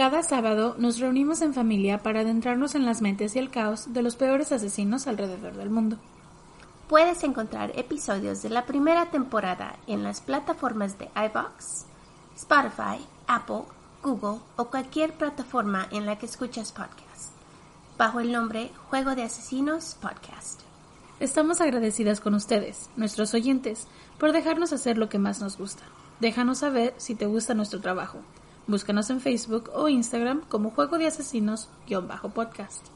Cada sábado nos reunimos en familia para adentrarnos en las mentes y el caos de los peores asesinos alrededor del mundo. Puedes encontrar episodios de la primera temporada en las plataformas de iBox, Spotify, Apple, Google o cualquier plataforma en la que escuchas podcasts, bajo el nombre Juego de Asesinos Podcast. Estamos agradecidas con ustedes, nuestros oyentes, por dejarnos hacer lo que más nos gusta. Déjanos saber si te gusta nuestro trabajo. Búscanos en Facebook o Instagram como Juego de Asesinos-podcast.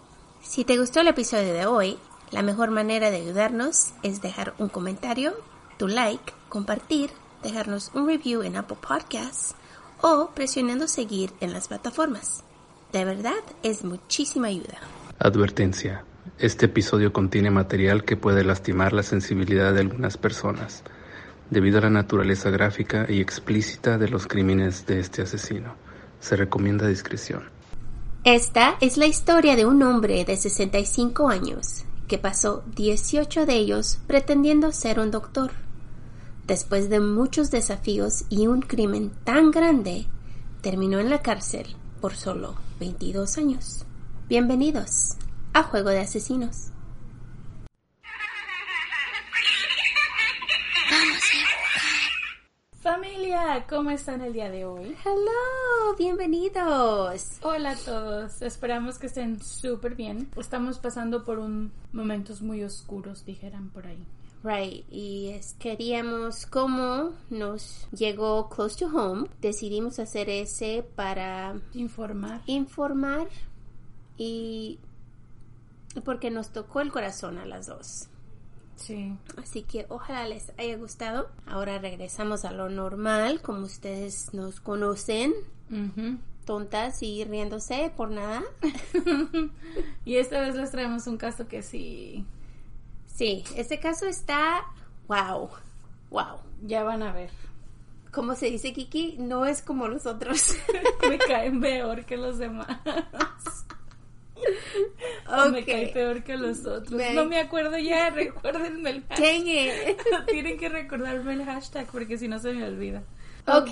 Si te gustó el episodio de hoy, la mejor manera de ayudarnos es dejar un comentario, tu like, compartir, dejarnos un review en Apple Podcasts o presionando seguir en las plataformas. De verdad es muchísima ayuda. Advertencia. Este episodio contiene material que puede lastimar la sensibilidad de algunas personas, debido a la naturaleza gráfica y explícita de los crímenes de este asesino. Se recomienda discreción. Esta es la historia de un hombre de 65 años que pasó 18 de ellos pretendiendo ser un doctor. Después de muchos desafíos y un crimen tan grande, terminó en la cárcel por solo 22 años. Bienvenidos a Juego de Asesinos. Familia, ¿cómo están el día de hoy? Hello, bienvenidos. Hola a todos, esperamos que estén súper bien. Estamos pasando por un momentos muy oscuros, dijeran por ahí. Right, y es, queríamos, como nos llegó close to home, decidimos hacer ese para Informar. informar y porque nos tocó el corazón a las dos. Sí. Así que ojalá les haya gustado. Ahora regresamos a lo normal, como ustedes nos conocen, tontas y riéndose por nada. y esta vez les traemos un caso que sí, Sí, este caso está wow, wow. ya van a ver. Como se dice Kiki, no es como los otros. Me caen peor que los demás. O me cae peor que los otros. Me- No me acuerdo ya, recuérdenme el hashtag. Tienen que recordarme el hashtag porque si no se me olvida. Ok.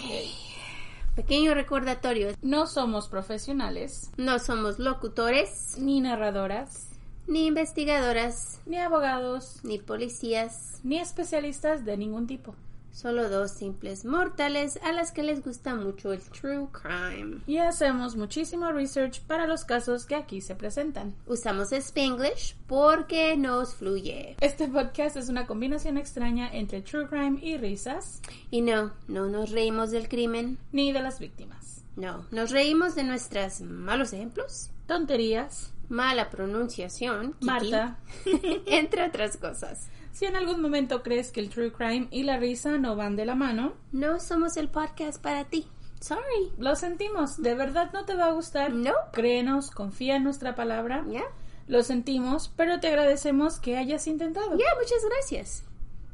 Pequeño recordatorio. No somos profesionales, No somos locutores, ni narradoras, ni investigadoras, ni abogados, ni policías. ni especialistas de ningún tipo. Solo dos simples mortales a las que les gusta mucho el true crime. Y hacemos muchísimo research para los casos que aquí se presentan. Usamos Spanglish porque nos fluye. Este podcast es una combinación extraña entre true crime y risas, Y no, no nos reímos del crimen. ni de las víctimas. No, nos reímos de nuestros malos ejemplos, Tonterías, mala pronunciación, Kiki, Marta. entre otras cosas. Si en algún momento crees que el true crime y la risa no van de la mano, No somos el podcast para ti. Sorry. lo sentimos. De verdad no te va a gustar. No. Créenos, confía en nuestra palabra. ¿Ya? Lo sentimos, pero te agradecemos que hayas intentado. Ya, muchas gracias.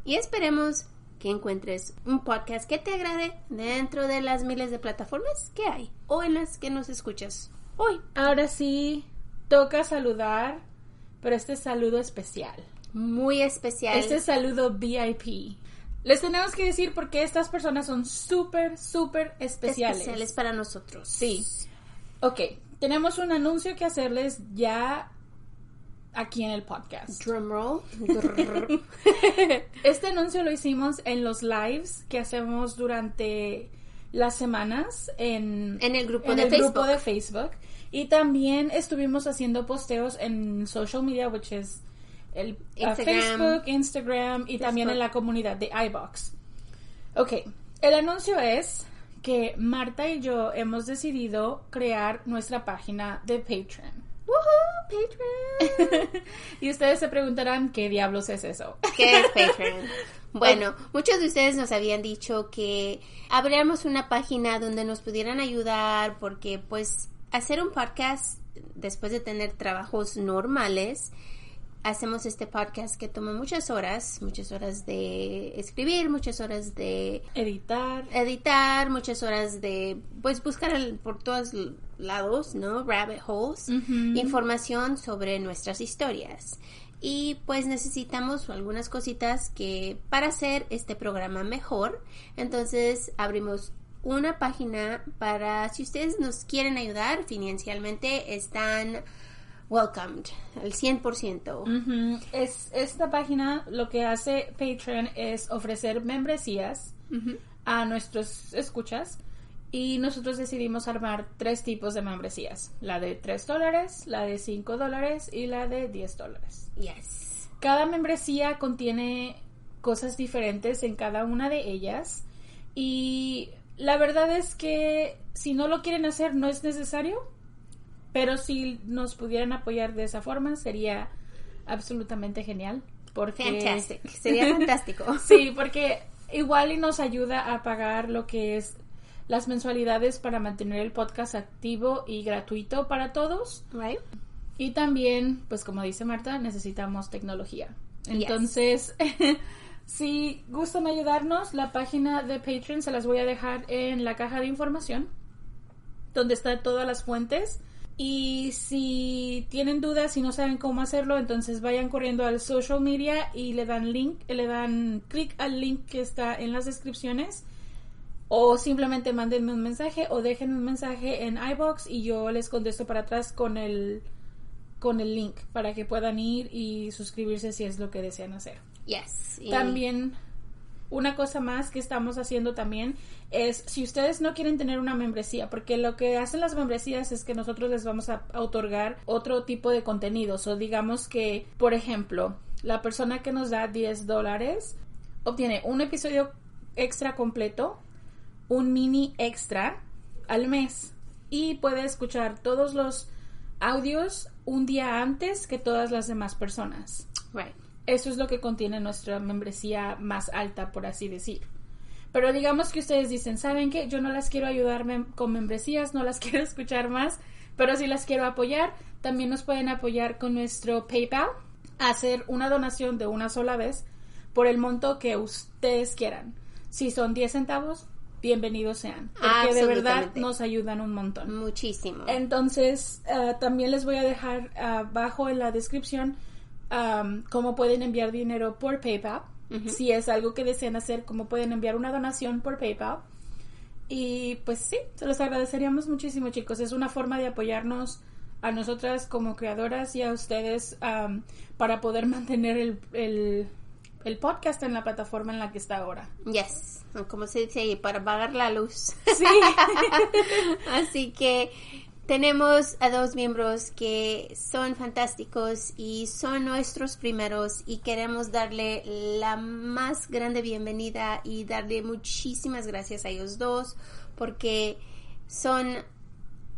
Y esperemos que encuentres un podcast que te agrade dentro de las miles de plataformas que hay o en las que nos escuchas hoy. Ahora sí, toca saludar, pero este saludo especial. Muy especial. Este saludo VIP. Les tenemos que decir porque estas personas son súper, súper especiales. especiales para nosotros. Sí. Ok, tenemos un anuncio que hacerles ya aquí en el podcast. Drumroll. Este anuncio lo hicimos en los lives que hacemos durante las semanas en, En el grupo en de el Facebook. grupo de Facebook. Y también estuvimos haciendo posteos en social media, which is el uh, Instagram. Facebook, Instagram y también en la comunidad de iBox. Ok, el anuncio es que Marta y yo hemos decidido crear nuestra página de Patreon. Woohoo, Patreon. y ustedes se preguntarán qué diablos es eso. ¿Qué es Patreon? Bueno, muchos de ustedes nos habían dicho que abriéramos una página donde nos pudieran ayudar porque pues hacer un podcast después de tener trabajos normales, hacemos este podcast que toma muchas horas, muchas horas de escribir, muchas horas de Editar. editar, muchas horas de pues buscar el- por todos lados, ¿no? Rabbit holes, información sobre nuestras historias. Y pues necesitamos algunas cositas que para hacer este programa mejor, entonces abrimos una página para si ustedes nos quieren ayudar financieramente, están welcomed, al 100%. Ujú. Es, esta página lo que hace Patreon es ofrecer membresías a nuestros escuchas y nosotros decidimos armar tres tipos de membresías. La de 3 dólares, la de 5 dólares y la de 10 dólares. Yes. Cada membresía contiene cosas diferentes en cada una de ellas y la verdad es que si no lo quieren hacer no es necesario, pero si nos pudieran apoyar de esa forma sería absolutamente genial. Porque Fantastic. Sería fantástico. Sí, porque igual y nos ayuda a pagar lo que es las mensualidades para mantener el podcast activo y gratuito para todos. Right? Y también, pues como dice Marta, necesitamos tecnología. Yes. Entonces, si gustan ayudarnos, la página de Patreon se las voy a dejar en la caja de información, donde están todas las fuentes. Y si tienen dudas y no saben cómo hacerlo, entonces vayan corriendo al social media y le dan link, le dan clic al link que está en las descripciones. O simplemente mándenme un mensaje o déjenme un mensaje en iBox y yo les contesto para atrás con el con el link para que puedan ir y suscribirse si es lo que desean hacer. Yes. Y- También una cosa más que estamos haciendo también es si ustedes no quieren tener una membresía, porque lo que hacen las membresías es que nosotros les vamos a otorgar otro tipo de contenidos. O digamos que, por ejemplo, la persona que nos da 10 dólares obtiene un episodio extra completo, un mini extra al mes y puede escuchar todos los audios un día antes que todas las demás personas. Right. Eso es lo que contiene nuestra membresía más alta, por así decir. Pero digamos que ustedes dicen, ¿saben qué? Yo no las quiero ayudar mem- con membresías, no las quiero escuchar más, pero si las quiero apoyar, también nos pueden apoyar con nuestro PayPal, hacer una donación de una sola vez por el monto que ustedes quieran. Si son 10 centavos, bienvenidos sean, porque de verdad nos ayudan un montón. Muchísimo. Entonces, ah, también les voy a dejar abajo en la descripción am, cómo pueden enviar dinero por PayPal. Si es algo que desean hacer, cómo pueden enviar una donación por PayPal. Y pues sí, se los agradeceríamos muchísimo, chicos. Es una forma de apoyarnos a nosotras como creadoras y a ustedes am, para poder mantener el, el, el podcast en la plataforma en la que está ahora. Yes. Como se dice ahí, para pagar la luz. Sí. Así que tenemos a dos miembros que son fantásticos y son nuestros primeros y queremos darle la más grande bienvenida y darle muchísimas gracias a ellos dos porque son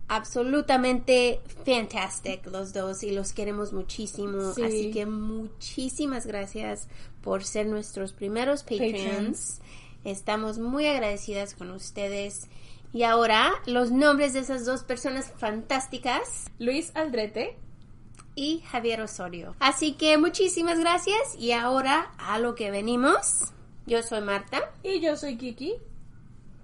absolutamente fantastic los dos y los queremos muchísimo. Sí. Así que muchísimas gracias por ser nuestros primeros Patreons. Patrons. Estamos muy agradecidas con ustedes. Y ahora los nombres de esas dos personas fantásticas Luis Aldrete. y Javier Osorio. Así que muchísimas gracias y ahora a lo que venimos. Yo soy Marta. Y yo soy Kiki.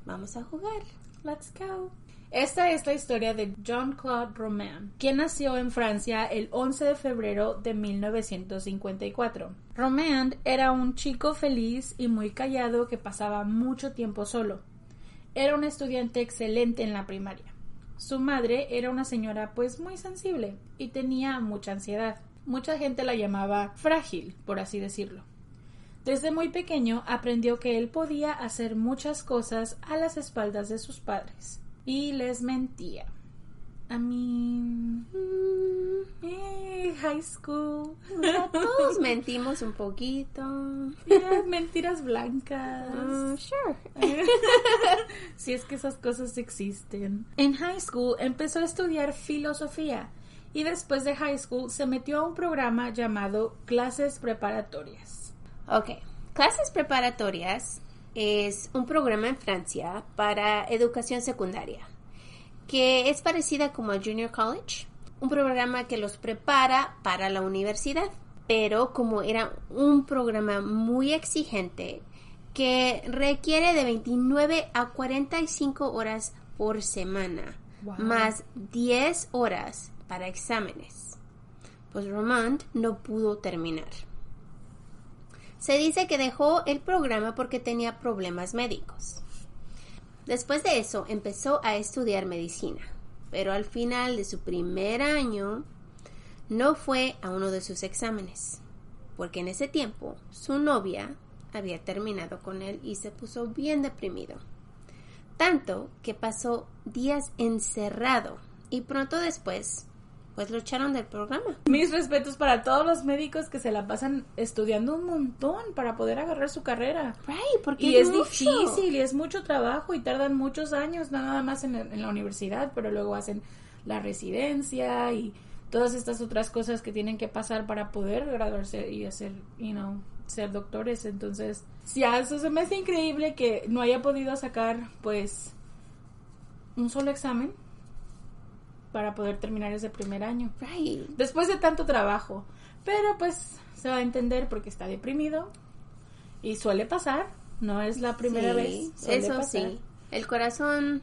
Vamos a jugar. Let's go. Esta es la historia de Jean-Claude Romain, quien nació en Francia el 11 de febrero de 1954. Romain era un chico feliz y muy callado que pasaba mucho tiempo solo. Era un estudiante excelente en la primaria. Su madre era una señora pues muy sensible y tenía mucha ansiedad. Mucha gente la llamaba frágil, por así decirlo. Desde muy pequeño aprendió que él podía hacer muchas cosas a las espaldas de sus padres. Y les mentía. A mí... eh, high school. Todos mentimos un poquito. Mentiras blancas. Uh, sure. si es que esas cosas existen. En high school empezó a estudiar filosofía y después de high school se metió a un programa llamado clases preparatorias. Ok. Clases preparatorias es un programa en Francia para educación secundaria que es parecida como a Junior College, un programa que los prepara para la universidad, pero como era un programa muy exigente que requiere de 29 a 45 horas por semana, Wow. más 10 horas para exámenes. Pues Romand no pudo terminar. Se dice que dejó el programa porque tenía problemas médicos. Después de eso empezó a estudiar medicina, pero al final de su primer año no fue a uno de sus exámenes, porque en ese tiempo su novia había terminado con él y se puso bien deprimido. Tanto que pasó días encerrado y pronto después pues lo echaron del programa. Mis respetos para todos los médicos que se la pasan estudiando un montón para poder agarrar su carrera. Right, porque y es, difícil y es mucho trabajo y tardan muchos años nada más en, en, la universidad, pero luego hacen la residencia y todas estas otras cosas que tienen que pasar para poder graduarse y hacer, you know, ser doctores. Entonces, ya eso se me hace increíble que no haya podido sacar, pues, un solo examen para poder terminar ese primer año. Right. Después de tanto trabajo. Pero pues se va a entender porque está deprimido y suele pasar. No es la primera Sí, vez. suele Eso pasar. sí. El corazón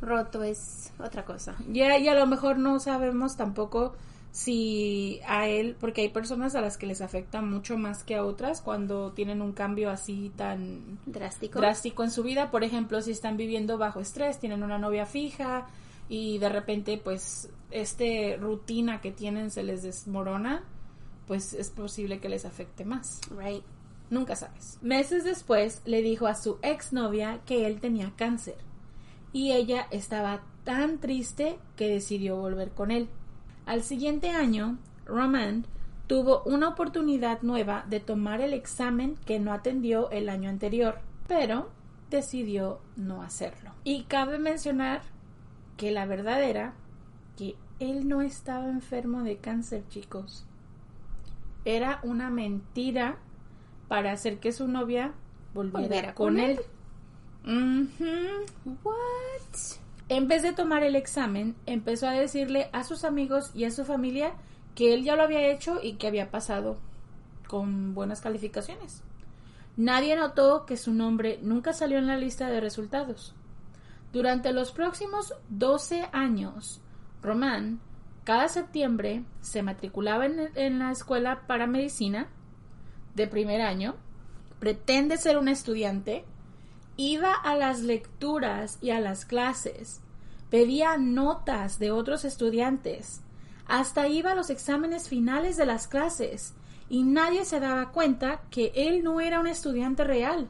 roto es otra cosa. Ya, y a lo mejor no sabemos tampoco si a él, porque hay personas a las que les afecta mucho más que a otras cuando tienen un cambio así tan Drástico. drástico en su vida. Por ejemplo, si están viviendo bajo estrés, tienen una novia fija y de repente, pues, este rutina que tienen se les desmorona, pues es posible que les afecte más. right. Nunca sabes. Meses después le dijo a su exnovia que él tenía cáncer y ella estaba tan triste que decidió volver con él. Al siguiente año, Roman tuvo una oportunidad nueva de tomar el examen que no atendió el año anterior, pero decidió no hacerlo. Y cabe mencionar que la verdad era que él no estaba enfermo de cáncer, chicos. Era una mentira para hacer que su novia volviera, Volviera con, con él. What? En vez de tomar el examen, empezó a decirle a sus amigos y a su familia que él ya lo había hecho y que había pasado con buenas calificaciones. Nadie notó que su nombre nunca salió en la lista de resultados. Durante los próximos 12 años, Román cada septiembre se matriculaba en, en la escuela para medicina de primer año, pretende ser un estudiante, iba a las lecturas y a las clases, pedía notas de otros estudiantes, hasta iba a los exámenes finales de las clases y nadie se daba cuenta que él no era un estudiante real.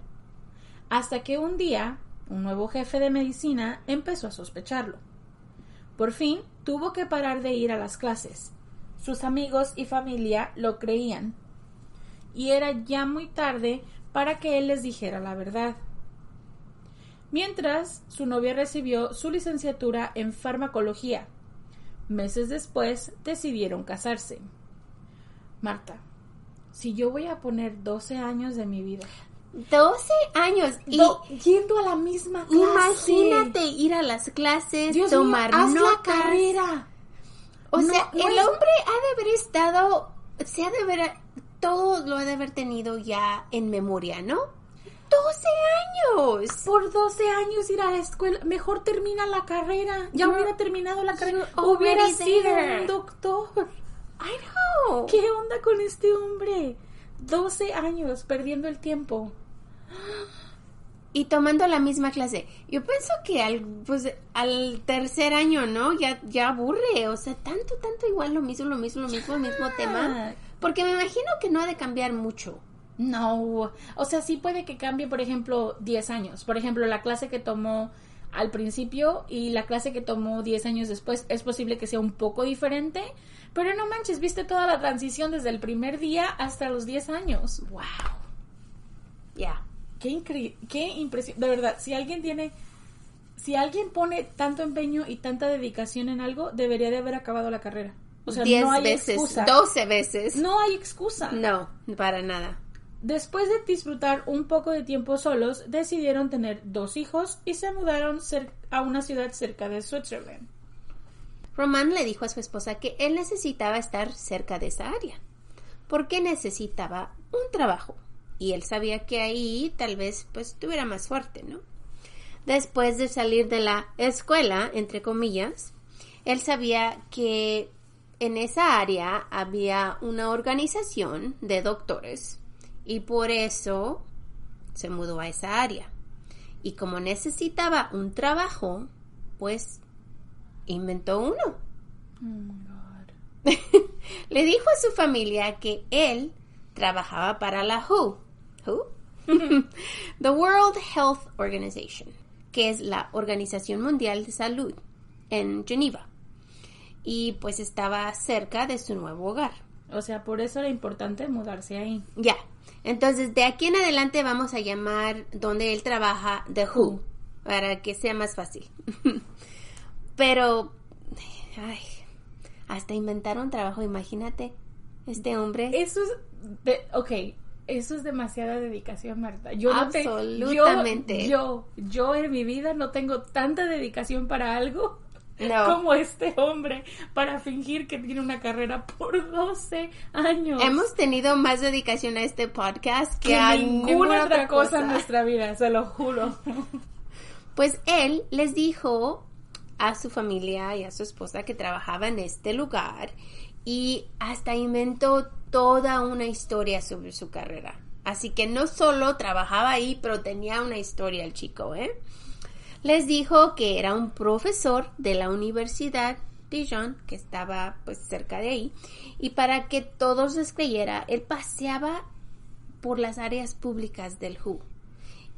Hasta que un día un nuevo jefe de medicina empezó a sospecharlo. Por fin tuvo que parar de ir a las clases. Sus amigos y familia lo creían. Y era ya muy tarde para que él les dijera la verdad. Mientras, su novia recibió su licenciatura en farmacología. Meses después decidieron casarse. Marta, si yo voy a poner 12 años de mi vida 12 años. Y do- yendo a la misma clase. imagínate ir a las clases, Dios mío, tomar haz la carrera. O No, sea, no el es- hombre ha de haber estado, se ha de haber, todo lo ha de haber tenido ya en memoria, ¿no? 12 años. Por 12 años ir a la escuela, mejor termina la carrera. Ya You're- hubiera terminado la carrera. Hubiera sido un doctor. I know. ¿Qué onda con este hombre? 12 años perdiendo el tiempo. Y tomando la misma clase. Yo pienso que al, pues, al tercer año, ¿no? Ya, ya aburre. O sea, tanto, tanto igual lo mismo, lo mismo, lo mismo, el mismo tema. Porque me imagino que no ha de cambiar mucho. No, o sea, sí puede que cambie, por ejemplo, 10 años. Por ejemplo, la clase que tomó al principio y la clase que tomó 10 años después es posible que sea un poco diferente, pero no manches, viste toda la transición desde el primer día hasta los 10 años. ¡Wow! Ya. Qué increíble, qué impresión. De verdad, si alguien tiene, si alguien pone tanto empeño y tanta dedicación en algo, debería de haber acabado la carrera. O sea, 10 no hay veces, excusa. 12 veces. No hay excusa. No, para nada. Después de disfrutar un poco de tiempo solos, decidieron tener dos hijos y se mudaron a una ciudad cerca de Switzerland. Román le dijo a su esposa que él necesitaba estar cerca de esa área, porque necesitaba un trabajo, y él sabía que ahí tal vez pues estuviera más fuerte, ¿no? Después de salir de la escuela, entre comillas, él sabía que en esa área había una organización de doctores y por eso se mudó a esa área. Y como necesitaba un trabajo, pues inventó uno. Oh Le dijo a su familia que él trabajaba para la WHO. WHO? The World Health Organization, que es la Organización Mundial de Salud en Geneva. Y pues estaba cerca de su nuevo hogar. O sea, por eso era importante mudarse ahí. Ya. Entonces, de aquí en adelante vamos a llamar donde él trabaja The Who, para que sea más fácil. Pero, ay, hasta inventaron trabajo, imagínate. Este hombre. Eso es, de, ok, eso es demasiada dedicación, Marta. Yo no te- Absolutamente. yo, yo, yo en mi vida no tengo tanta dedicación para algo No. como este hombre para fingir que tiene una carrera por 12 años. Hemos tenido más dedicación a este podcast que, que a ninguna otra cosa en nuestra vida, se lo juro. Pues él les dijo a su familia y a su esposa que trabajaba en este lugar y hasta inventó toda una historia sobre su carrera. Así que no solo trabajaba ahí, pero tenía una historia el chico, ¿eh? Les dijo que era un profesor de la Universidad Dijon, que estaba pues cerca de ahí, y para que todos les creyera, él paseaba por las áreas públicas del WHO.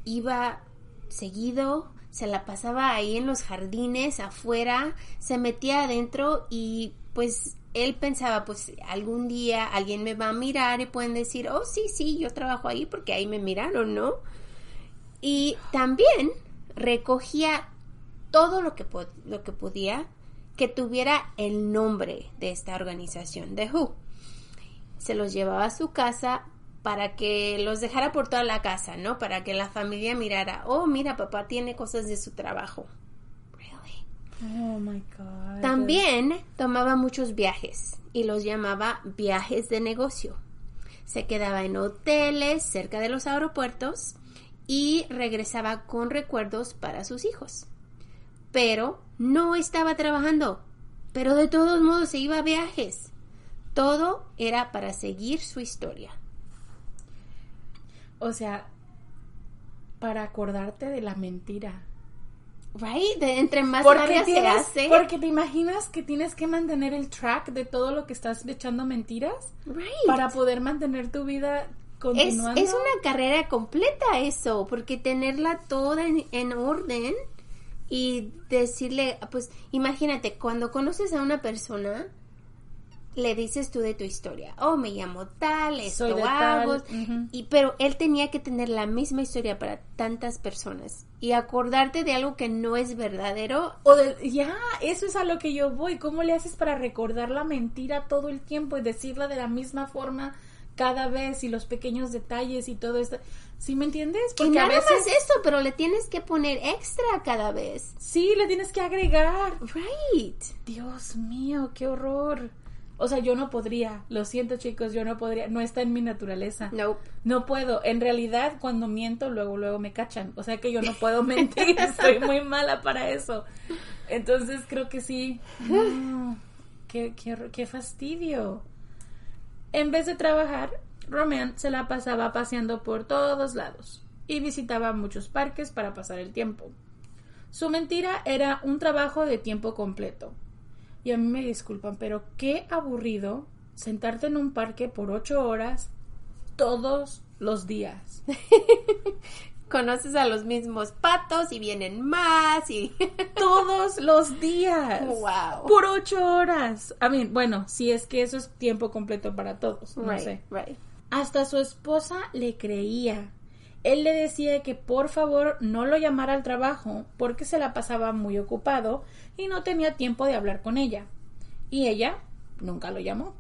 Iba seguido, se la pasaba ahí en los jardines, afuera, se metía adentro y pues él pensaba, pues algún día alguien me va a mirar y pueden decir, oh sí, sí, yo trabajo ahí porque ahí me miraron, ¿no? Y también recogía todo lo que, lo que podía que tuviera el nombre de esta organización, de WHO. Se los llevaba a su casa para que los dejara por toda la casa, ¿no? Para que la familia mirara, oh, mira, papá tiene cosas de su trabajo. Oh my God. También tomaba muchos viajes y los llamaba viajes de negocio. Se quedaba en hoteles cerca de los aeropuertos y regresaba con recuerdos para sus hijos. Pero no estaba trabajando. Pero de todos modos se iba a viajes. Todo era para seguir su historia. O sea, para acordarte de la mentira. Right? De entre más Porque, larga se tienes- hace. porque te imaginas que tienes que mantener el track de todo lo que estás echando mentiras Right. para poder mantener tu vida Es, continuando. es una carrera completa eso, porque tenerla toda en, en orden y decirle, pues imagínate, cuando conoces a una persona, le dices tú de tu historia, oh, me llamo tal, esto Soy hago, tal, y, pero él tenía que tener la misma historia para tantas personas y acordarte de algo que no es verdadero. O de- ya, eso es a lo que yo voy. ¿Cómo le haces para recordar la mentira todo el tiempo y decirla de la misma forma cada vez y los pequeños detalles y todo esto? ¿Sí me entiendes? Y Porque a nada veces más eso, pero le tienes que poner extra cada vez. sí le tienes que agregar. Right. Dios mío, qué horror. O sea, yo no podría. Lo siento, chicos, yo no podría. No está en mi naturaleza. Nope. No puedo. En realidad, cuando miento, luego, luego me cachan. O sea que yo no puedo mentir. Estoy muy mala para eso. Entonces creo que sí. No. Qué, qué, qué fastidio. En vez de trabajar, Roman se la pasaba paseando por todos lados y visitaba muchos parques para pasar el tiempo. Su mentira era un trabajo de tiempo completo. Y a mí me disculpan, pero qué aburrido sentarte en un parque por ocho horas todos los días. conoces a los mismos patos y vienen más y Todos los días. Wow. Por ocho horas. A mí, bueno, si es que eso es tiempo completo para todos. No right, sé. right. Hasta su esposa le creía. Él le decía que por favor no lo llamara al trabajo porque se la pasaba muy ocupado y no tenía tiempo de hablar con ella. Y ella nunca lo llamó.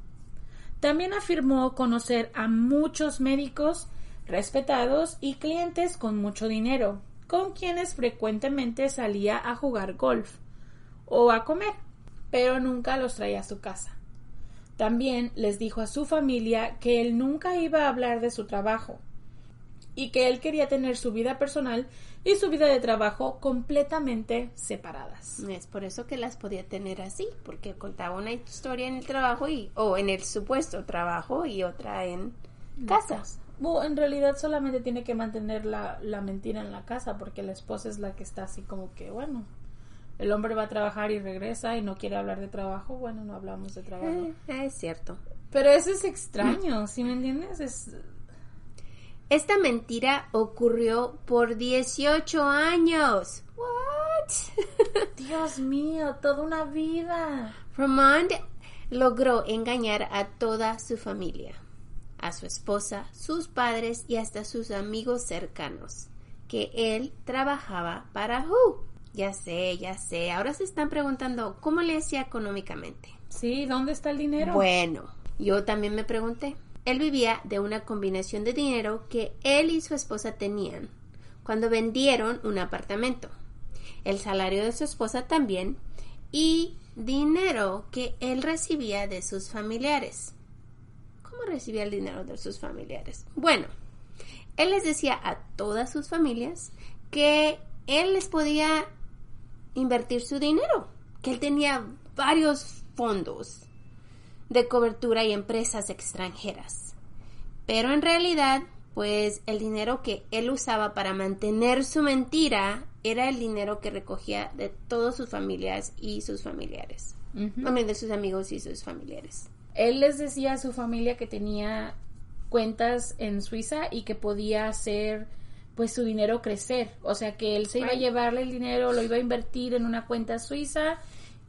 También afirmó conocer a muchos médicos respetados y clientes con mucho dinero, con quienes frecuentemente salía a jugar golf o a comer, pero nunca los traía a su casa. También les dijo a su familia que él nunca iba a hablar de su trabajo y que él quería tener su vida personal y su vida de trabajo completamente separadas. Es por eso que las podía tener así, porque contaba una historia en el trabajo y o en el supuesto trabajo y otra en casa. Bueno, en realidad solamente tiene que mantener la, la mentira en la casa porque la esposa es la que está así como que, bueno, el hombre va a trabajar y regresa y no quiere hablar de trabajo, bueno, no hablamos de trabajo. Eh, es cierto. Pero eso es extraño, ¿sí me entiendes? Es... Esta mentira ocurrió por 18 años. What? Dios mío, toda una vida. Romand logró engañar a toda su familia, a su esposa, sus padres y hasta sus amigos cercanos, que él trabajaba para Who. Ya sé, ya sé. Ahora se están preguntando cómo le hacía económicamente. Sí, ¿dónde está el dinero? Bueno, yo también me pregunté. Él vivía de una combinación de dinero que él y su esposa tenían cuando vendieron un apartamento, el salario de su esposa también y dinero que él recibía de sus familiares. ¿Cómo recibía el dinero de sus familiares? Bueno, él les decía a todas sus familias que él les podía invertir su dinero, que él tenía varios fondos de cobertura y empresas extranjeras. Pero en realidad, pues el dinero que él usaba para mantener su mentira era el dinero que recogía de todas sus familias y sus familiares. También de sus amigos y sus familiares. Él les decía a su familia que tenía cuentas en Suiza y que podía hacer pues su dinero crecer. O sea que él se iba a llevarle el dinero, lo iba a invertir en una cuenta suiza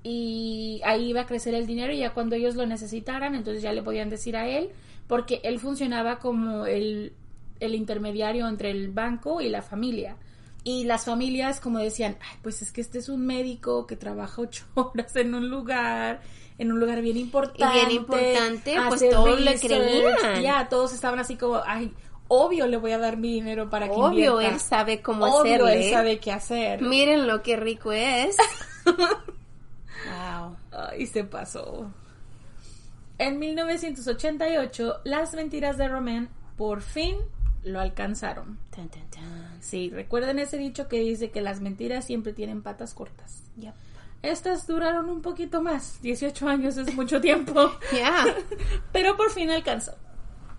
y ahí iba a crecer el dinero y ya cuando ellos lo necesitaran, entonces ya le podían decir a él, porque él funcionaba como el, el intermediario entre el banco y la familia. Y las familias como decían, Ay, pues es que este es un médico que trabaja ocho horas en un lugar, en un lugar bien importante. Bien importante, pues todos le creían. Ya, todos estaban así como, ay, obvio le voy a dar mi dinero para que Obvio, invierta. él sabe cómo Obvio, hacerle. él sabe qué hacer. Miren lo que rico es. Ay, se pasó. En 1988, las mentiras de Romain por fin lo alcanzaron. Tan, tan, tan. Sí, recuerden ese dicho que dice que las mentiras siempre tienen patas cortas. Yep. Estas duraron un poquito más, 18 años es mucho tiempo, Yeah. pero por fin alcanzó.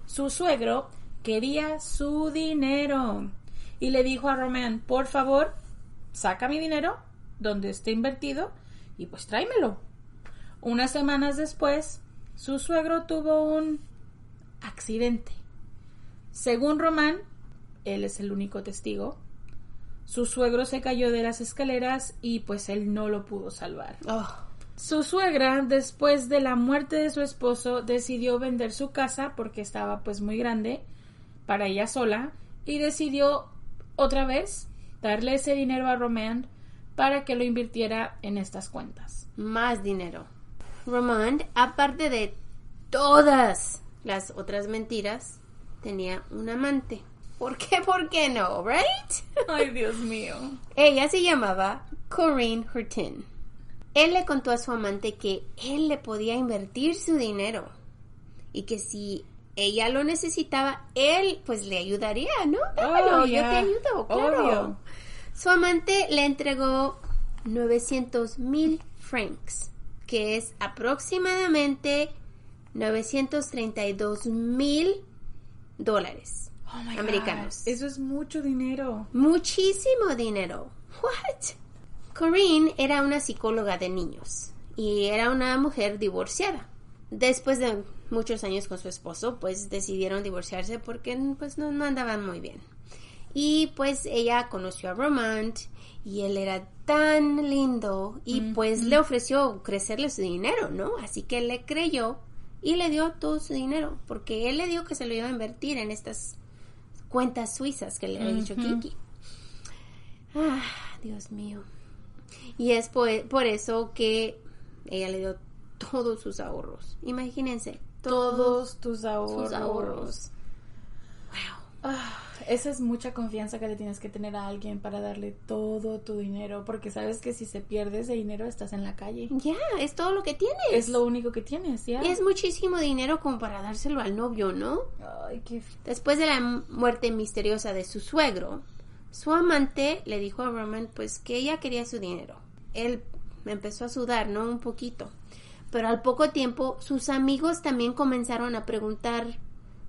Su suegro quería su dinero y le dijo a Romain, por favor, saca mi dinero donde esté invertido y pues tráemelo. Unas semanas después, su suegro tuvo un accidente. Según Román, él es el único testigo, su suegro se cayó de las escaleras y pues él no lo pudo salvar. Oh. Su suegra, después de la muerte de su esposo, decidió vender su casa porque estaba pues muy grande para ella sola y decidió otra vez darle ese dinero a Romain para que lo invirtiera en estas cuentas. Más dinero. Romand, aparte de todas las otras mentiras, tenía un amante. ¿Por qué? ¿Por qué no? ¿Right? Ay, Dios mío. Ella se llamaba Corinne Hurtin. Él le contó a su amante que él le podía invertir su dinero y que si ella lo necesitaba, él pues le ayudaría, ¿no? Dámelo, Oh, yo ya. te ayudo, claro. Obvio. Su amante le entregó 900 mil francs, que es aproximadamente 932 mil dólares Oh my God. americanos. Eso es mucho dinero. Muchísimo dinero. What? Corinne era una psicóloga de niños y era una mujer divorciada. Después de muchos años con su esposo, pues decidieron divorciarse porque pues no, no andaban muy bien. Y pues ella conoció a Romand y él era tan lindo y pues le ofreció crecerle su dinero, ¿no? Así que le creyó y le dio todo su dinero porque él le dijo que se lo iba a invertir en estas cuentas suizas que le había dicho Ujú. Kiki. Ah, Dios mío. Y es por, por eso que ella le dio todos sus ahorros. Imagínense, todos. Todos tus ahorros. sus ahorros. Esa es mucha confianza que le tienes que tener a alguien para darle todo tu dinero, porque sabes que si se pierde ese dinero estás en la calle. Ya, es todo lo que tienes. Es lo único que tienes, ¿ya? Y es muchísimo dinero como para dárselo al novio, ¿no? Ay, qué... Después de la muerte misteriosa de su suegro, su amante le dijo a Roman pues que ella quería su dinero. Él empezó a sudar, ¿no? Un poquito. Pero al poco tiempo sus amigos también comenzaron a preguntar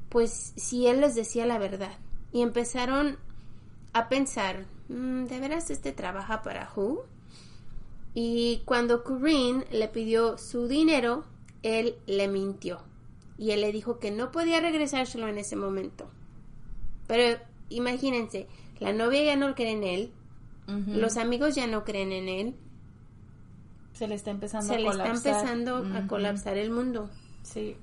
pues si él les decía la verdad. Y empezaron a pensar, mm, ¿de veras este trabaja para Who? Y cuando Corinne le pidió su dinero, él le mintió. Y él le dijo que no podía regresárselo en ese momento. Pero imagínense, la novia ya no cree en él, los amigos ya no creen en él. Se le está empezando Se a le está colapsar. empezando a colapsar el mundo. Sí.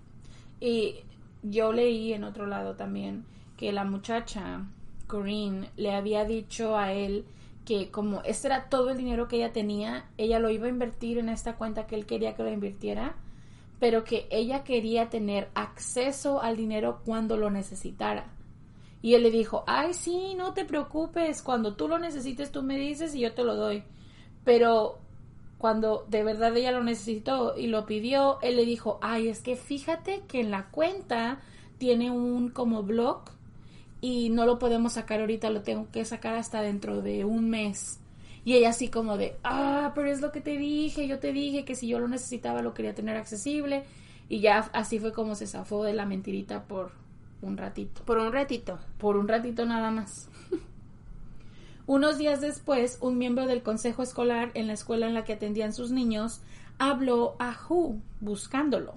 Y yo leí en otro lado también que la muchacha, Corinne, le había dicho a él que como este era todo el dinero que ella tenía, ella lo iba a invertir en esta cuenta que él quería que lo invirtiera, pero que ella quería tener acceso al dinero cuando lo necesitara. Y él le dijo, ay, sí, no te preocupes, cuando tú lo necesites tú me dices y yo te lo doy. Pero cuando de verdad ella lo necesitó y lo pidió, él le dijo, ay, es que fíjate que en la cuenta tiene un como blog y no lo podemos sacar ahorita, lo tengo que sacar hasta dentro de un mes. Y ella así como de, ah, pero es lo que te dije, yo te dije que si yo lo necesitaba lo quería tener accesible. Y ya así fue como se zafó de la mentirita por un ratito Por un ratito. por un ratito nada más. Unos días después, un miembro del consejo escolar en la escuela en la que atendían sus niños habló a Who buscándolo.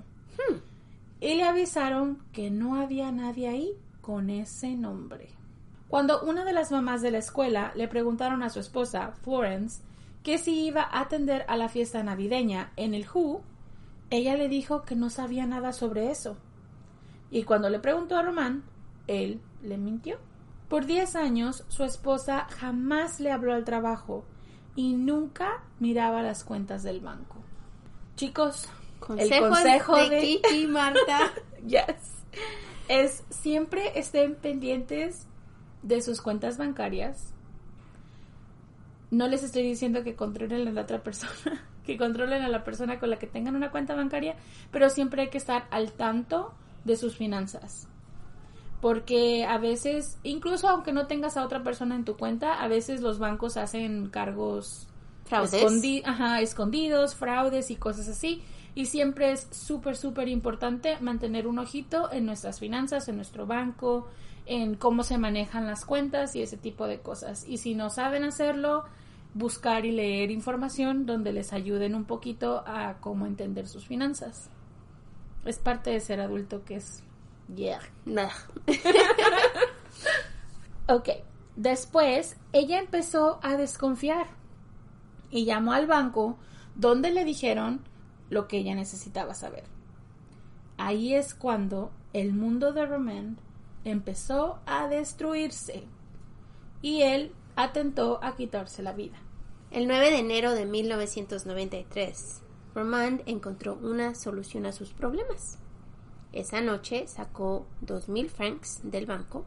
Y le avisaron que no había nadie ahí con ese nombre. Cuando una de las mamás de la escuela le preguntaron a su esposa, Florence, que si iba a atender a la fiesta navideña en el Who, ella le dijo que no sabía nada sobre eso. Y cuando le preguntó a Román, él le mintió. Por 10 años, su esposa jamás le habló al trabajo y nunca miraba las cuentas del banco. Chicos, el consejo de, de, Kiki, Marta. Yes. Es siempre estén pendientes de sus cuentas bancarias. No les estoy diciendo que controlen a la otra persona, que controlen a la persona con la que tengan una cuenta bancaria, pero siempre hay que estar al tanto de sus finanzas. Porque a veces, incluso aunque no tengas a otra persona en tu cuenta, a veces los bancos hacen cargos Fraudes. escondi- ajá, escondidos, fraudes y cosas así. Y siempre es súper, súper importante mantener un ojito en nuestras finanzas, en nuestro banco, en cómo se manejan las cuentas y ese tipo de cosas. Y si no saben hacerlo, buscar y leer información donde les ayuden un poquito a cómo entender sus finanzas. Es parte de ser adulto que es... Yeah. Nah. Ok, después ella empezó a desconfiar y llamó al banco donde le dijeron lo que ella necesitaba saber. Ahí es cuando el mundo de Roman empezó a destruirse y él atentó a quitarse la vida. El 9 de enero de 1993, Roman encontró una solución a sus problemas. Esa noche sacó 2.000 francs del banco,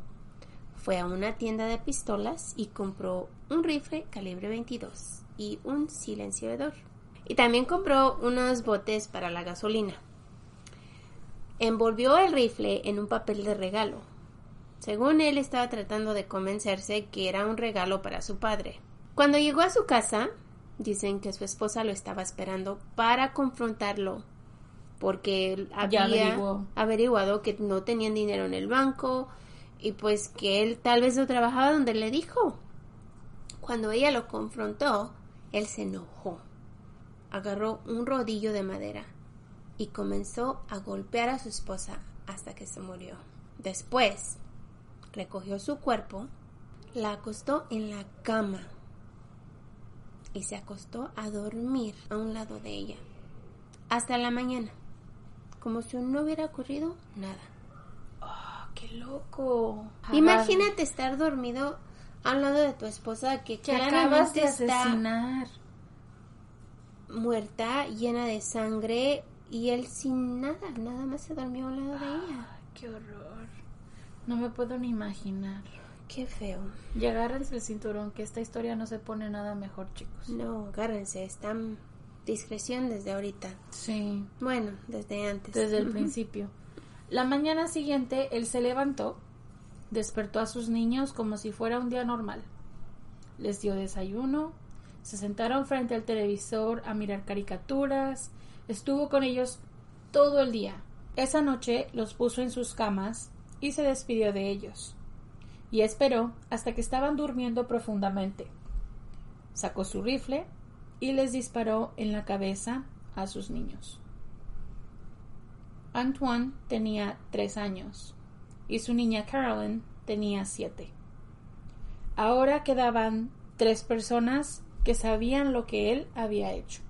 fue a una tienda de pistolas y compró un rifle calibre 22 y un silenciador. Y también compró unos botes para la gasolina. Envolvió el rifle en un papel de regalo. Según él estaba tratando de convencerse que era un regalo para su padre. Cuando llegó a su casa, dicen que su esposa lo estaba esperando para confrontarlo porque había averiguado que no tenían dinero en el banco y pues que él tal vez no trabajaba donde le dijo. Cuando ella lo confrontó, él se enojó. Agarró un rodillo de madera y comenzó a golpear a su esposa hasta que se murió. Después, recogió su cuerpo, la acostó en la cama y se acostó a dormir a un lado de ella hasta la mañana, como si no hubiera ocurrido nada. ¡Oh, qué loco! Imagínate estar dormido a un lado de tu esposa que, que acabas claramente de está asesinar. Muerta, llena de sangre y él sin nada, nada más se durmió a un lado de ella. Qué horror. No me puedo ni imaginar. Qué feo. Y agárrense el cinturón, que esta historia no se pone nada mejor, chicos. No, agárrense, están discreción desde ahorita. Sí, Bueno, desde antes. desde el principio. La mañana siguiente, él se levantó, despertó a sus niños como si fuera un día normal. Les dio desayuno, se sentaron frente al televisor a mirar caricaturas, estuvo con ellos todo el día. Esa noche los puso en sus camas y se despidió de ellos. Y esperó hasta que estaban durmiendo profundamente. Sacó su rifle y les disparó en la cabeza a sus niños. Antoine tenía tres años y su niña Carolyn tenía siete. Ahora quedaban tres personas que sabían lo que él había hecho.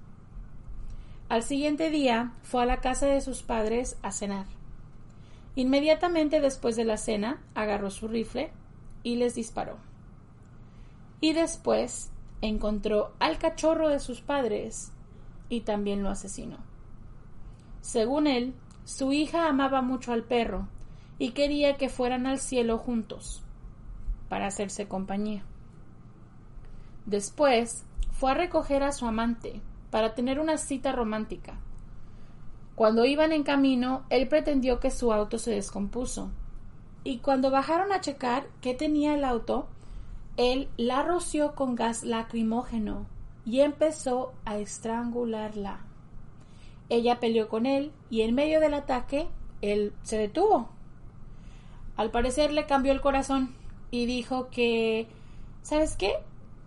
Al siguiente día fue a la casa de sus padres a cenar. Inmediatamente después de la cena agarró su rifle y les disparó. Y después encontró al cachorro de sus padres y también lo asesinó. Según él, su hija amaba mucho al perro y quería que fueran al cielo juntos para hacerse compañía. Después fue a recoger a su amante para tener una cita romántica. Cuando iban en camino, él pretendió que su auto se descompuso. Y cuando bajaron a checar qué tenía el auto, él la roció con gas lacrimógeno y empezó a estrangularla. Ella peleó con él y en medio del ataque él se detuvo. Al parecer le cambió el corazón y dijo que, ¿sabes qué?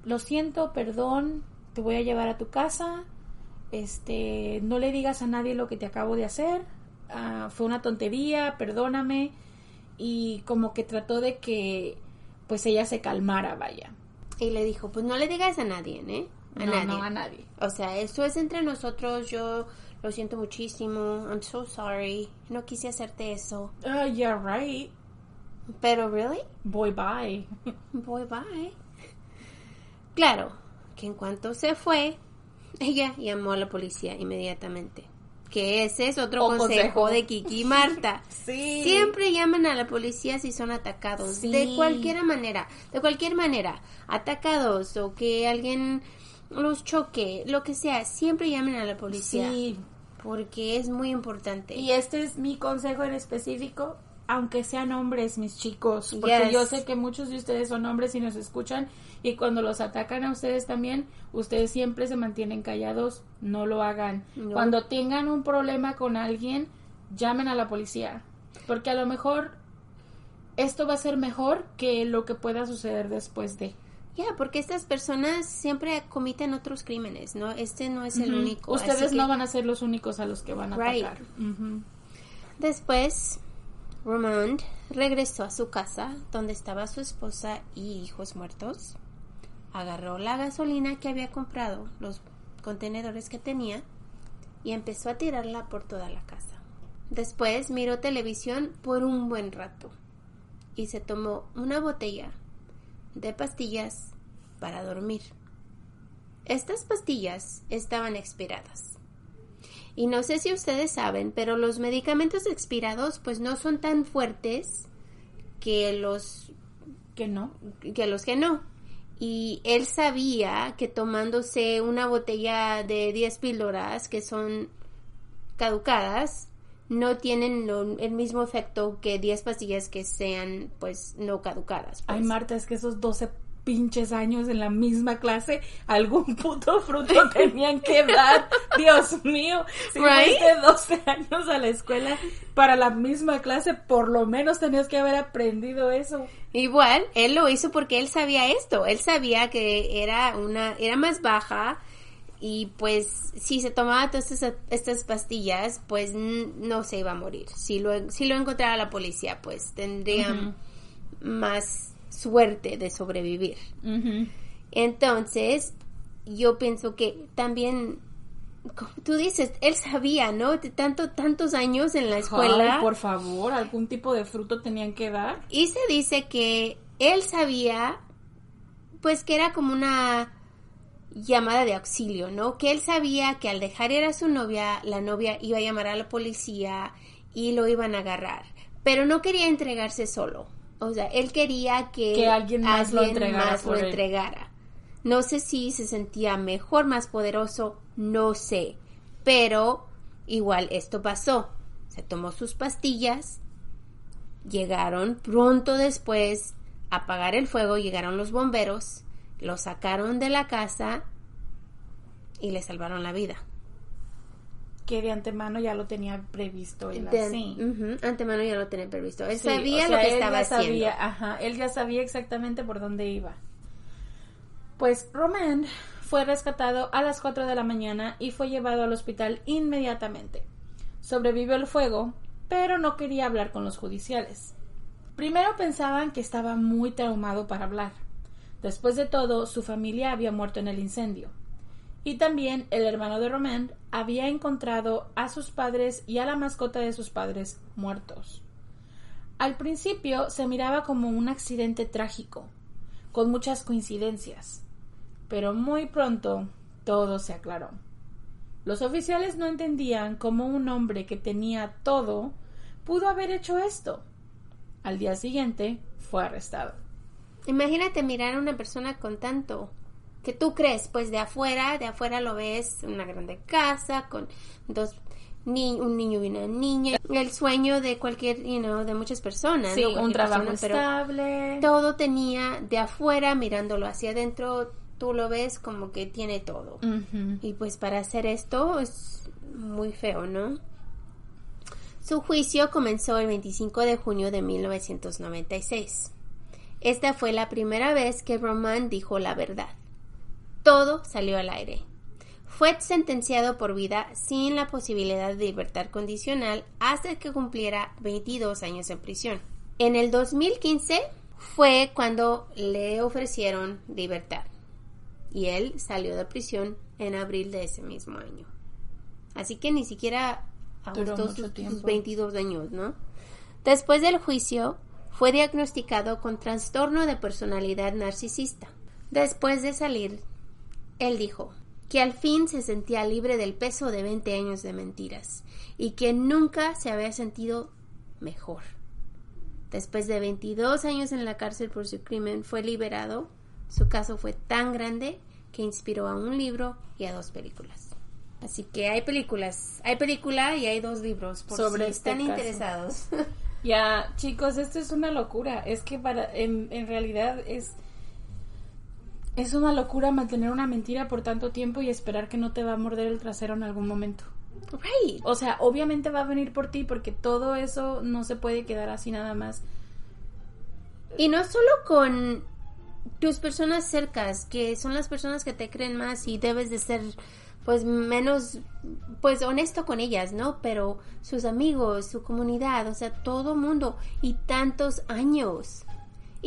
Lo siento, perdón, te voy a llevar a tu casa, este, no le digas a nadie lo que te acabo de hacer, ah, fue una tontería, perdóname, y como que trató de que, pues ella se calmara, vaya. Y le dijo, pues no le digas a nadie, ¿eh? A nadie. No, a nadie. O sea, esto es entre nosotros, yo lo siento muchísimo, I'm so sorry, no quise hacerte eso. Uh, yeah, right. Pero, ¿really? Boy, bye. Boy, bye. Claro, que en cuanto se fue, ella llamó a la policía inmediatamente. Que ese es otro consejo. de Kiki y Marta. Sí. Siempre llaman a la policía si son atacados. Sí. De cualquier manera. De cualquier manera. Atacados o que alguien los choque. Lo que sea. Siempre llamen a la policía. Sí. Porque es muy importante. Y este es mi consejo en específico, aunque sean hombres, mis chicos, porque Yes. yo sé que muchos de ustedes son hombres y nos escuchan y cuando los atacan a ustedes también, ustedes siempre se mantienen callados, no lo hagan. No. Cuando tengan un problema con alguien, llamen a la policía, porque a lo mejor esto va a ser mejor que lo que pueda suceder después de. Ya, porque estas personas siempre comiten otros crímenes, ¿no? Este no es el único. Ustedes que- no van a ser los únicos a los que van a Right. atacar. Después, Romand regresó a su casa, donde estaba su esposa y hijos muertos. Agarró la gasolina que había comprado, los contenedores que tenía, y empezó a tirarla por toda la casa. Después miró televisión por un buen rato y se tomó una botella de pastillas para dormir. Estas pastillas estaban expiradas. Y no sé si ustedes saben, pero los medicamentos expirados pues no son tan fuertes que los Que no. que los que no. Y él sabía que tomándose una botella de 10 píldoras que son caducadas no tienen lo- el mismo efecto que 10 pastillas que sean pues no caducadas. pues. Ay, Marta, es que esos 12 pinches años en la misma clase, algún puto fruto tenían que dar. Dios mío, si Right? fuiste 12 años a la escuela para la misma clase, por lo menos tenías que haber aprendido eso. Igual, él lo hizo porque él sabía esto, él sabía que era una, era más baja y pues si se tomaba todas estas, estas pastillas, pues no se iba a morir. Si lo, si lo encontrara la policía, pues tendría más suerte de sobrevivir. Entonces, yo pienso que también, como tú dices, él sabía, ¿no? De tanto, tantos años en la escuela. Ay, por favor, algún tipo de fruto tenían que dar. Y se dice que él sabía, pues que era como una llamada de auxilio, ¿no? Que él sabía que al dejar ir a su novia, la novia iba a llamar a la policía y lo iban a agarrar. Pero no quería entregarse solo. O sea, él quería que, Que alguien más lo entregara más lo por él. entregara. No sé si se sentía mejor, más poderoso, no sé. Pero igual esto pasó. Se tomó sus pastillas, llegaron pronto después a apagar el fuego, llegaron los bomberos, lo sacaron de la casa y le salvaron la vida. Que de antemano ya lo tenía previsto él De- así. antemano ya lo tenía previsto. Él Sí, sabía o sea, lo que él estaba ya haciendo. sabía, ajá, él ya sabía exactamente por dónde iba. Pues Roman fue rescatado a las 4 de la mañana y fue llevado al hospital inmediatamente. Sobrevivió el fuego, pero no quería hablar con los judiciales. Primero pensaban que estaba muy traumado para hablar. Después de todo, su familia había muerto en el incendio. Y también el hermano de Roman había encontrado a sus padres y a la mascota de sus padres muertos. Al principio se miraba como un accidente trágico, con muchas coincidencias, pero muy pronto todo se aclaró. Los oficiales no entendían cómo un hombre que tenía todo pudo haber hecho esto. Al día siguiente fue arrestado. Imagínate mirar a una persona con tanto que tú crees, pues de afuera, de afuera lo ves una grande casa con dos ni un niño y una niña, el sueño de cualquier, you know, de muchas personas, Sí, ¿no? un trabajo persona, pero estable. todo tenía de afuera mirándolo hacia adentro, tú lo ves como que tiene todo. Y pues para hacer esto es muy feo, ¿no? Su juicio comenzó el 25 de junio de 1996. Esta fue la primera vez que Roman dijo la verdad. Todo salió al aire. Fue sentenciado por vida sin la posibilidad de libertad condicional hasta que cumpliera 22 años en prisión. En el 2015 fue cuando le ofrecieron libertad y él salió de prisión en abril de ese mismo año. Así que ni siquiera ajustó sus 22 años, ¿no? Después del juicio, fue diagnosticado con trastorno de personalidad narcisista. Después de salir, él dijo que al fin se sentía libre del peso de 20 años de mentiras y que nunca se había sentido mejor. Después de 22 años en la cárcel por su crimen, fue liberado. Su caso fue tan grande que inspiró a un libro y a dos películas. Así que hay películas, hay película y hay dos libros por Sobre si este están caso. interesados. Ya, chicos, esto es una locura. Es que para, en, en realidad es, es una locura mantener una mentira por tanto tiempo y esperar que no te va a morder el trasero en algún momento. right. O sea, obviamente va a venir por ti porque todo eso no se puede quedar así nada más. Y no solo con tus personas cercas, que son las personas que te creen más y debes de ser pues menos pues honesto con ellas, ¿no? Pero sus amigos, su comunidad, o sea, todo mundo y tantos años.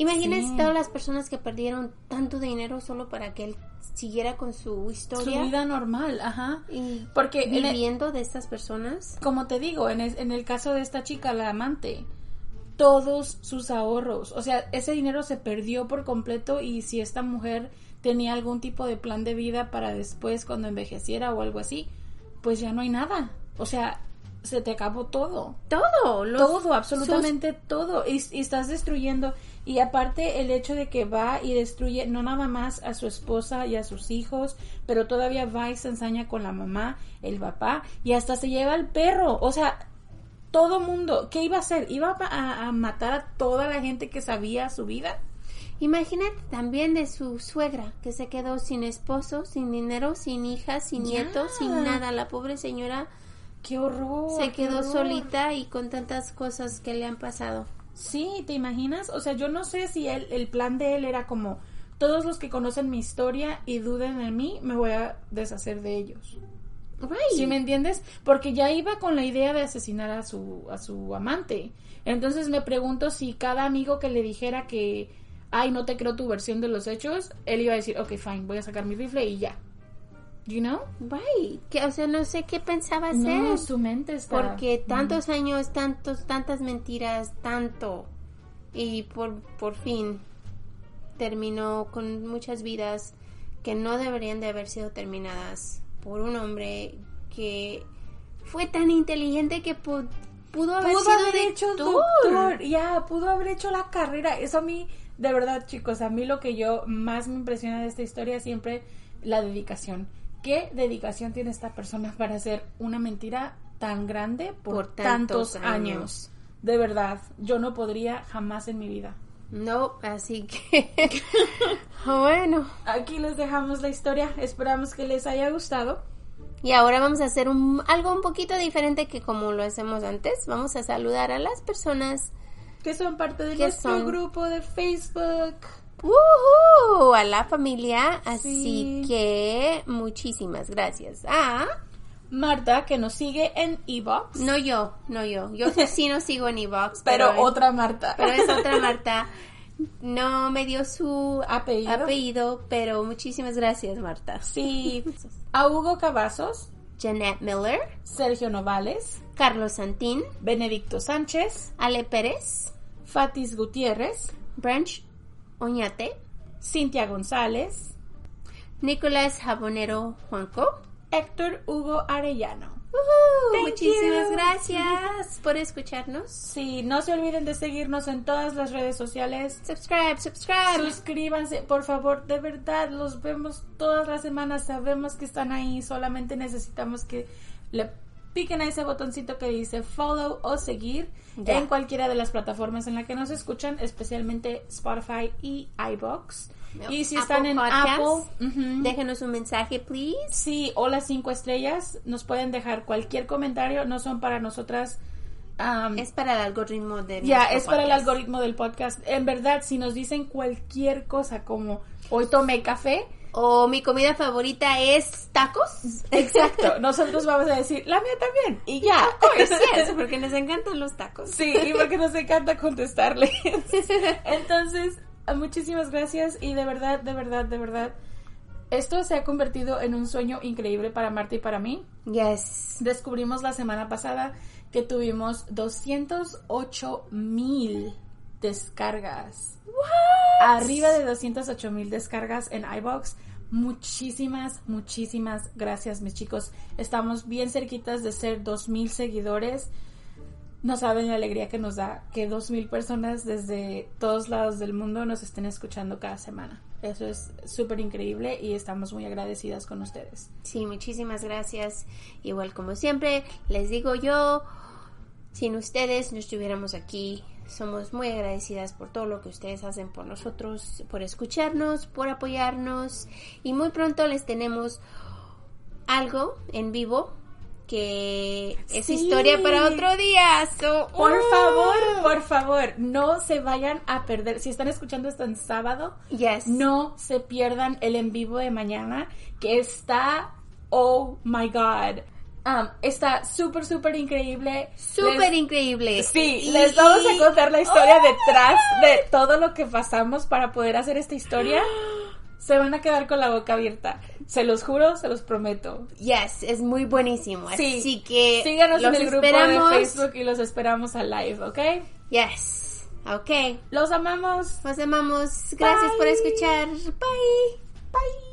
Imagínate Sí. todas las personas que perdieron tanto dinero solo para que él siguiera con su Su historia vida normal, ajá. y Porque en el- viviendo de estas personas. como te digo, en, es- en el caso de esta chica, la amante, todos sus ahorros, o sea, ese dinero se perdió por completo y si esta mujer tenía algún tipo de plan de vida para después cuando envejeciera o algo así, pues ya no hay nada. O sea, se te acabó todo. Todo, los- todo, absolutamente todo. Y, y estás destruyendo. Y aparte el hecho de que va y destruye no nada más a su esposa y a sus hijos, pero todavía va y se ensaña con la mamá, el papá, y hasta se lleva al perro. O sea, todo mundo. ¿Qué iba a hacer? ¿Iba a, a matar a toda la gente que sabía su vida? Imagínate también de su suegra, que se quedó sin esposo, sin dinero, sin hijas, sin Ya. nietos, sin nada. La pobre señora ¡Qué horror! se quedó horror! solita y con tantas cosas que le han pasado. Sí, ¿te imaginas? O sea, yo no sé si él, el plan de él era como todos los que conocen mi historia y duden en mí, me voy a deshacer de ellos. Right. ¿Sí me entiendes? Porque ya iba con la idea de asesinar a su, a su amante. Entonces me pregunto si cada amigo que le dijera que, ay, no te creo tu versión de los hechos, él iba a decir, ok, fine, voy a sacar mi rifle y ya. You know? Right. Que, o sea, no sé qué pensaba hacer. No, su mente está... porque tantos años, tantos, tantas mentiras, tanto. Y por, por fin terminó con muchas vidas que no deberían de haber sido terminadas por un hombre que fue tan inteligente que pu- pudo haber pudo sido haber hecho doctor. doctor, ya, pudo haber hecho la carrera. Eso a mí, de verdad, chicos, a mí lo que yo más me impresiona de esta historia siempre la dedicación. ¿Qué dedicación tiene esta persona para hacer una mentira tan grande por, Por tantos, tantos años? años. De verdad, yo no podría jamás en mi vida. No, así que bueno, Aquí les dejamos la historia. Esperamos que les haya gustado. Y ahora vamos a hacer un, algo un poquito diferente que como lo hacemos antes. Vamos a saludar a las personas Que son parte de nuestro son- grupo de Facebook. ¡Woohoo! a la familia. Así Sí. que muchísimas gracias. Ah, Marta, que nos sigue en Evox. no yo, no yo. Yo sí no sigo en Evox. pero, otra Marta. Pero es otra Marta. No me dio su Apellido. apellido, pero muchísimas gracias, Marta. Sí. A Hugo Cavazos, Jeanette Miller, Sergio Novales, Carlos Santín, Benedicto Sánchez, Ale Pérez, Fatis Gutiérrez, Branch Oñate, Cintia González, Nicolás Jabonero Juanco. Héctor Hugo Arellano. Muchísimas you. gracias por escucharnos. Sí, no se olviden de seguirnos en todas las redes sociales. Subscribe, subscribe. Suscríbanse, por favor, de verdad, los vemos todas las semanas, sabemos que están ahí, solamente necesitamos que le piquen a ese botoncito que dice follow o seguir en cualquiera de las plataformas en la que nos escuchan, especialmente Spotify y iBox. Y si están Apple en Podcasts, Apple, Déjenos un mensaje, please. sí, o las cinco estrellas, nos pueden dejar cualquier comentario, no son para nosotras. Es para el algoritmo de ya, es para el algoritmo del podcast. En verdad, si nos dicen cualquier cosa como hoy tomé café, O mi comida favorita es tacos. exacto, nosotros vamos a decir la mía también y ya. Yes, porque nos encantan los tacos. Sí, y porque nos encanta contestarle. Entonces, muchísimas gracias y de verdad, de verdad, de verdad, esto se ha convertido en un sueño increíble para Marta y para mí. Yes. Descubrimos la semana pasada que tuvimos 208 mil descargas. Arriba de 208 mil descargas en iBox. Muchísimas, muchísimas gracias, mis chicos. Estamos bien cerquitas de ser 2000 seguidores. No saben la alegría que nos da que 2000 personas desde todos lados del mundo nos estén escuchando cada semana. Eso es súper increíble y estamos muy agradecidas con ustedes. Sí, muchísimas gracias. Igual como siempre, les digo yo, sin ustedes no estuviéramos aquí. Somos muy agradecidas por todo lo que ustedes hacen por nosotros, por escucharnos, por apoyarnos. Y muy pronto les tenemos algo en vivo que es Sí. historia para otro día. So, Por ¡uh! favor, por favor, no se vayan a perder. Si están escuchando esto en sábado, Yes. no se pierdan el en vivo de mañana que está, oh my god, Um, está súper, súper increíble. Súper increíble. Sí, Y- les vamos a contar la historia ¡Oh! detrás de todo lo que pasamos para poder hacer esta historia. Se van a quedar con la boca abierta. Se los juro, se los prometo. Yes, es muy buenísimo. Sí. Así que Síganos en el grupo esperamos. de Facebook y los esperamos a live, ¿ok? Yes. Ok. Los amamos. Los amamos. Gracias por escuchar. Bye. Bye.